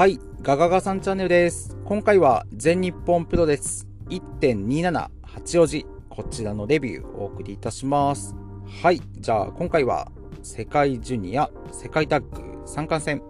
はい、ガガガさんチャンネルです。今回は全日本プロレス1.27八王子、こちらのレビューをお送りいたします。はい、じゃあ今回は世界ジュニア、世界タッグ三冠戦、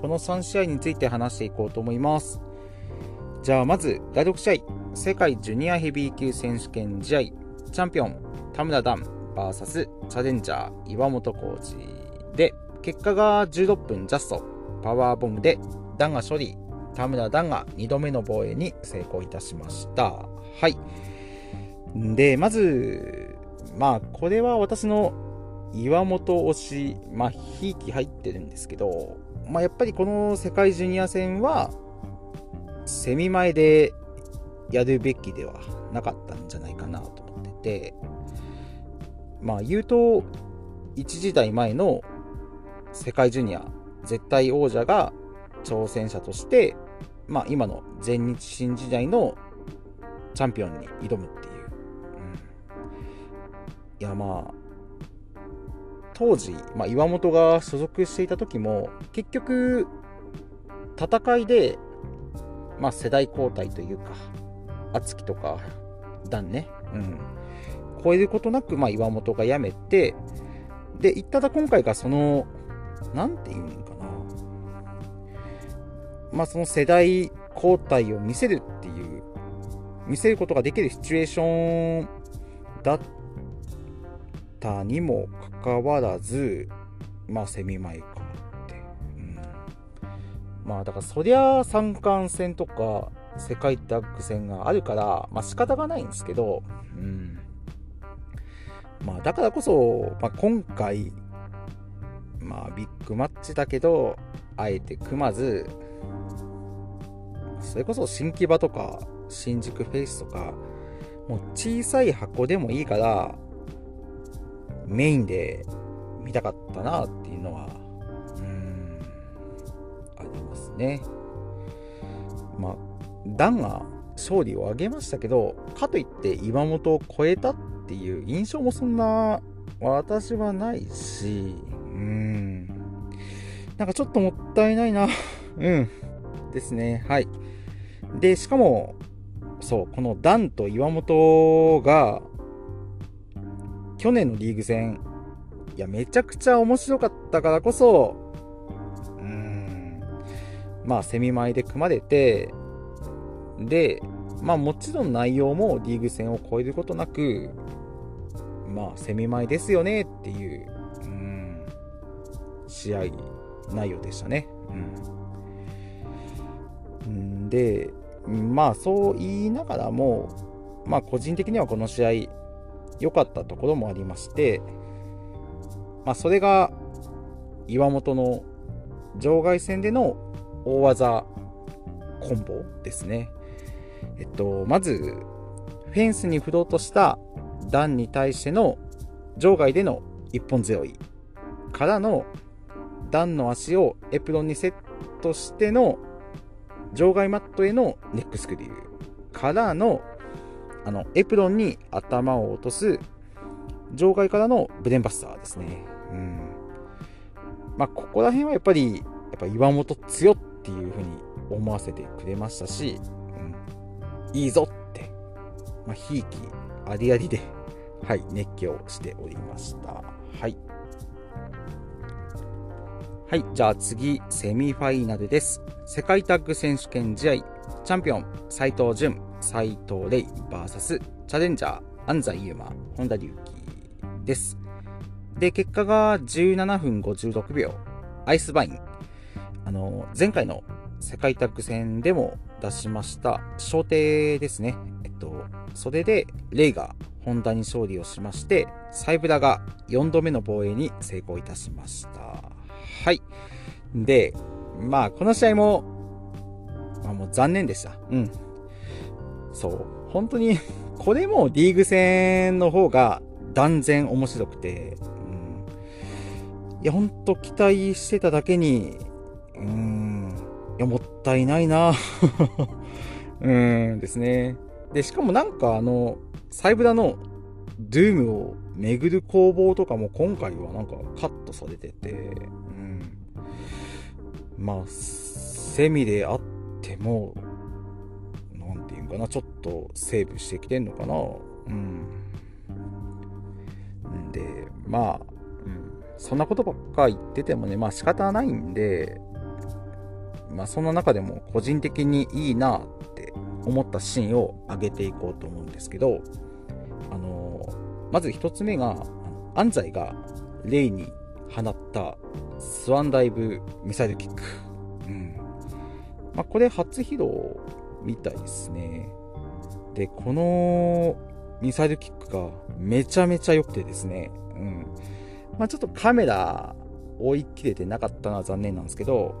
この3試合について話していこうと思います。じゃあまず第6試合、世界ジュニアヘビー級選手権試合、チャンピオン、田村段 VS チャレンジャー、岩本浩二で、結果が16分ジャスト、パワーボムでダンが処理、田村ダンが2度目の防衛に成功いたしました。はい。で、まず、まあ、これは私の岩本推し、まあ、ひいき入ってるんですけど、まあ、やっぱりこの世界ジュニア戦は、セミ前でやるべきではなかったんじゃないかなと思ってて、まあ、言うと、一時代前の世界ジュニア絶対王者が挑戦者として、まあ、今の全日新時代のチャンピオンに挑むっていう。うん、いや、まあ、当時、まあ、岩本が所属していた時も、結局、戦いで、まあ、世代交代というか、敦樹とか、段ね、うん、超えることなく、まあ、岩本が辞めて、で、いっただ今回がその、なんていうんか。まあその世代交代を見せるっていう、見せることができるシチュエーションだったにもかかわらず、まあセミ前かって。うん、まあだからそりゃ三冠戦とか世界タッグ戦があるから、まあ仕方がないんですけど、うん。まあだからこそ、まあ、今回、まあビッグマッチだけど、あえて組まず、それこそ新木場とか新宿フェイスとか、もう小さい箱でもいいから、メインで見たかったなっていうのは、うん、ありますね。まあ、ダンが勝利を挙げましたけど、かといって岩本を超えたっていう印象もそんな私はないし、うん。なんかちょっともったいないな。うん。ですね。はい。で、しかも、そう、このダンと岩本が、去年のリーグ戦、いや、めちゃくちゃ面白かったからこそ、うーん、まあ、セミ前で組まれて、で、まあ、もちろん内容もリーグ戦を超えることなく、まあ、セミ前ですよねっていう、うん、試合内容でしたね。うん、で、まあそう言いながらも、まあ個人的にはこの試合良かったところもありまして、まあそれが岩本の場外戦での大技コンボですね。えっと、まず、フェンスに振ろうとした段に対しての場外での一本背負いからの段の足をエプロンにセットしての場外マットへのネックスクリューからのあのエプロンに頭を落とす場外からのブレンバスターですね。うん。まあ、ここら辺はやっぱり、やっぱ岩本強っていう風に思わせてくれましたし、うん、いいぞって、まあ、ひいきありありで、はい、熱狂しておりました。はい。はい、じゃあ次、セミファイナルです。世界タッグ選手権試合、チャンピオン、斉藤潤、斉藤レイ VS チャレンジャー、安西優真、本田隆起です。で、結果が17分56秒、アイスバイン。あの、前回の世界タッグ戦でも出しました、小艇ですね。えっと、それで、レイが本田に勝利をしまして、サイブラが4度目の防衛に成功いたしました。はい。で、まあ、この試合も、まあもう残念でした。うん。そう。本当に、これもリーグ戦の方が断然面白くて、うん。いや、ほんと期待してただけに、うん。いや、もったいないな うんですね。で、しかもなんかあの、サイブラのドゥームを巡る攻防とかも今回はなんかカットされてて、うん。まあ、セミであっても、なんていうんかな、ちょっとセーブしてきてんのかな。うん。で、まあ、うん、そんなことばっか言っててもね、まあ仕方ないんで、まあそんな中でも個人的にいいなって思ったシーンを上げていこうと思うんですけど、あの、まず一つ目が、安西がレイに放ったスワンダイブミサイルキック。うん。まあ、これ初披露みたいですね。で、このミサイルキックがめちゃめちゃ良くてですね。うん。まあ、ちょっとカメラ追い切れてなかったのは残念なんですけど、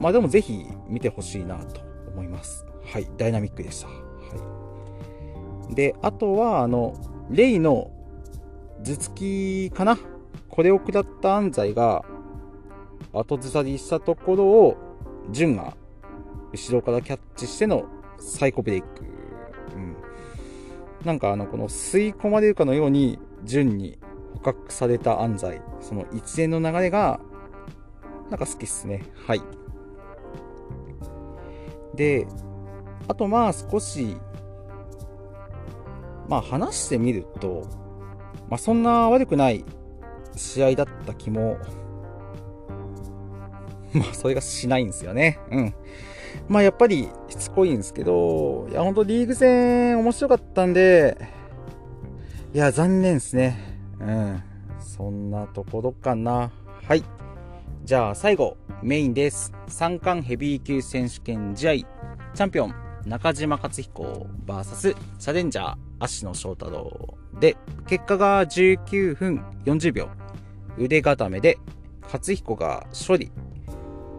まあでもぜひ見てほしいなと思います。はい。ダイナミックでした。はい。で、あとは、あの、レイの頭突きかなこれを下った安西が後ずさりしたところを、潤が後ろからキャッチしてのサイコブレイク。うん。なんかあの、この吸い込まれるかのように、潤に捕獲された安西。その一連の流れが、なんか好きっすね。はい。で、あとまあ少し、まあ話してみると、まあそんな悪くない試合だった気も まあ、それがしないんですよね。うん。まあ、やっぱりしつこいんですけど、いや、ほんとリーグ戦面白かったんで、いや、残念ですね。うん。そんなところかな。はい。じゃあ、最後、メインです。三冠ヘビー級選手権試合、チャンピオン、中島克彦 VS チャレンジャー、足野翔太郎で、結果が19分40秒。腕固めで、克彦が処理、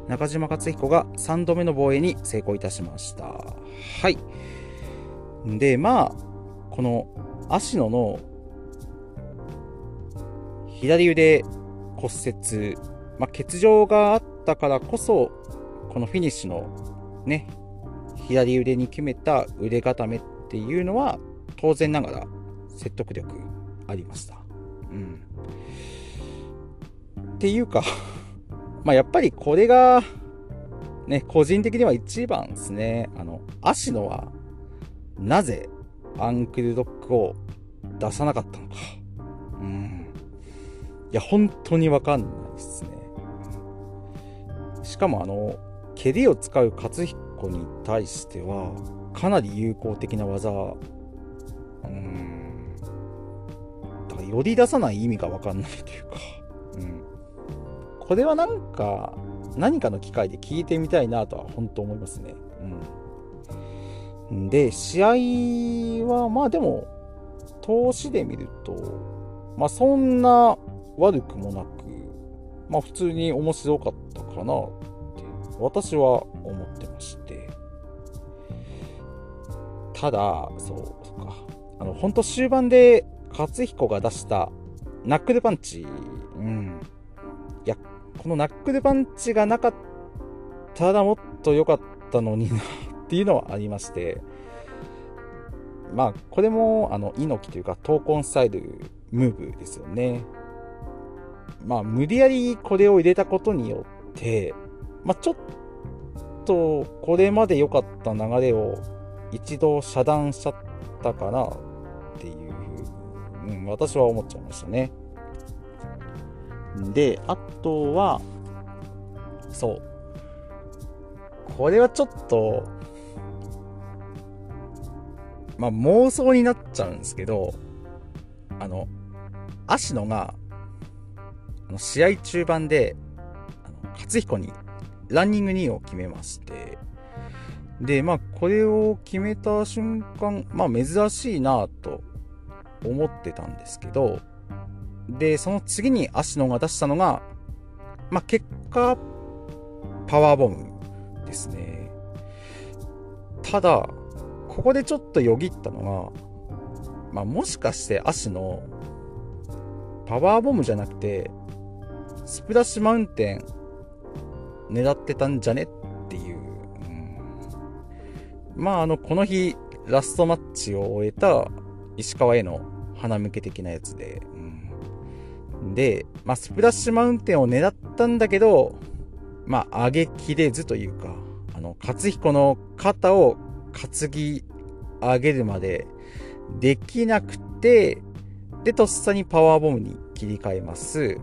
中島克彦が3度目の防衛に成功いたしました。はい。で、まあ、この足野の左腕骨折、まあ、欠場があったからこそ、このフィニッシュのね、左腕に決めた腕固めっていうのは、当然ながら説得力ありました。うん。ていうか まあやっぱりこれが、ね、個人的には一番ですね。あの、足野は、なぜアンクルドッグを出さなかったのか。うん。いや、本当にわかんないですね。しかもあの、蹴りを使う勝彦に対しては、かなり有効的な技、うん。だから、より出さない意味がわかんないというか、うん。これはなんか、何かの機会で聞いてみたいなとは本当思いますね。うん。で、試合は、まあでも、投資で見ると、まあそんな悪くもなく、まあ普通に面白かったかなって私は思ってまして。ただ、そう、そっか。あの、本当終盤で勝彦が出したナックルパンチ、このナックルパンチがなかったらもっと良かったのになっていうのはありまして、まあ、これも、あの、猪木というか、闘魂スタイルムーブですよね。まあ、無理やりこれを入れたことによって、まあ、ちょっと、これまで良かった流れを一度遮断しちゃったかなっていう、うん、私は思っちゃいましたね。で、あとは、そう。これはちょっと、まあ妄想になっちゃうんですけど、あの、芦野が、あの試合中盤で、あの勝彦にランニング2を決めまして、で、まあ、これを決めた瞬間、まあ、珍しいなと思ってたんですけど、で、その次に芦野が出したのが、まあ、結果、パワーボムですね。ただ、ここでちょっとよぎったのが、まあ、もしかして芦野、パワーボムじゃなくて、スプラッシュマウンテン狙ってたんじゃねっていう。うん、まあ、あの、この日、ラストマッチを終えた石川への花向け的なやつで、で、まあ、スプラッシュマウンテンを狙ったんだけど、まあ、上げきれずというか、の、勝彦の肩を担ぎ上げるまでできなくて、で、とっさにパワーボムに切り替えます。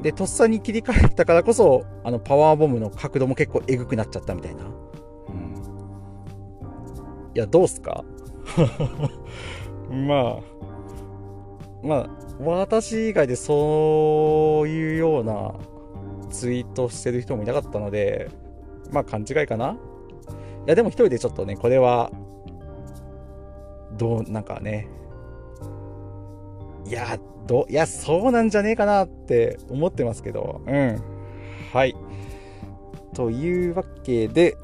で、とっさに切り替えたからこそ、あの、パワーボムの角度も結構エグくなっちゃったみたいな。うん。いや、どうすか？まあ、まあ、私以外でそういうようなツイートしてる人もいなかったので、まあ勘違いかないや、でも一人でちょっとね、これは、どう、なんかね、いや、ど、いや、そうなんじゃねえかなって思ってますけど、うん。はい。というわけで、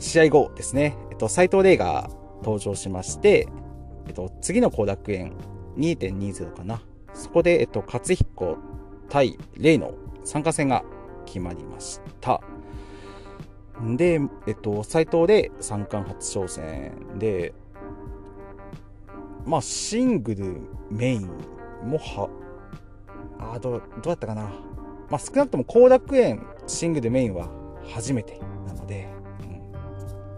試合後ですね、えっと、斎藤麗が登場しまして、えっと、次の後楽園2.20かな。そこで、えっと、勝彦対レイの参加戦が決まりました。で、えっと、斎藤で三冠初挑戦で、まあ、シングルメインもは、あど、どうやったかな。まあ、少なくとも後楽園シングルメインは初めてなので、うん、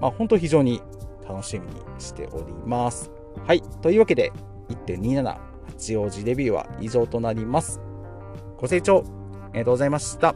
まあ、本当非常に楽しみにしております。はい。というわけで、1.27八王子デビューは以上となります。ご清聴ありがとうございました。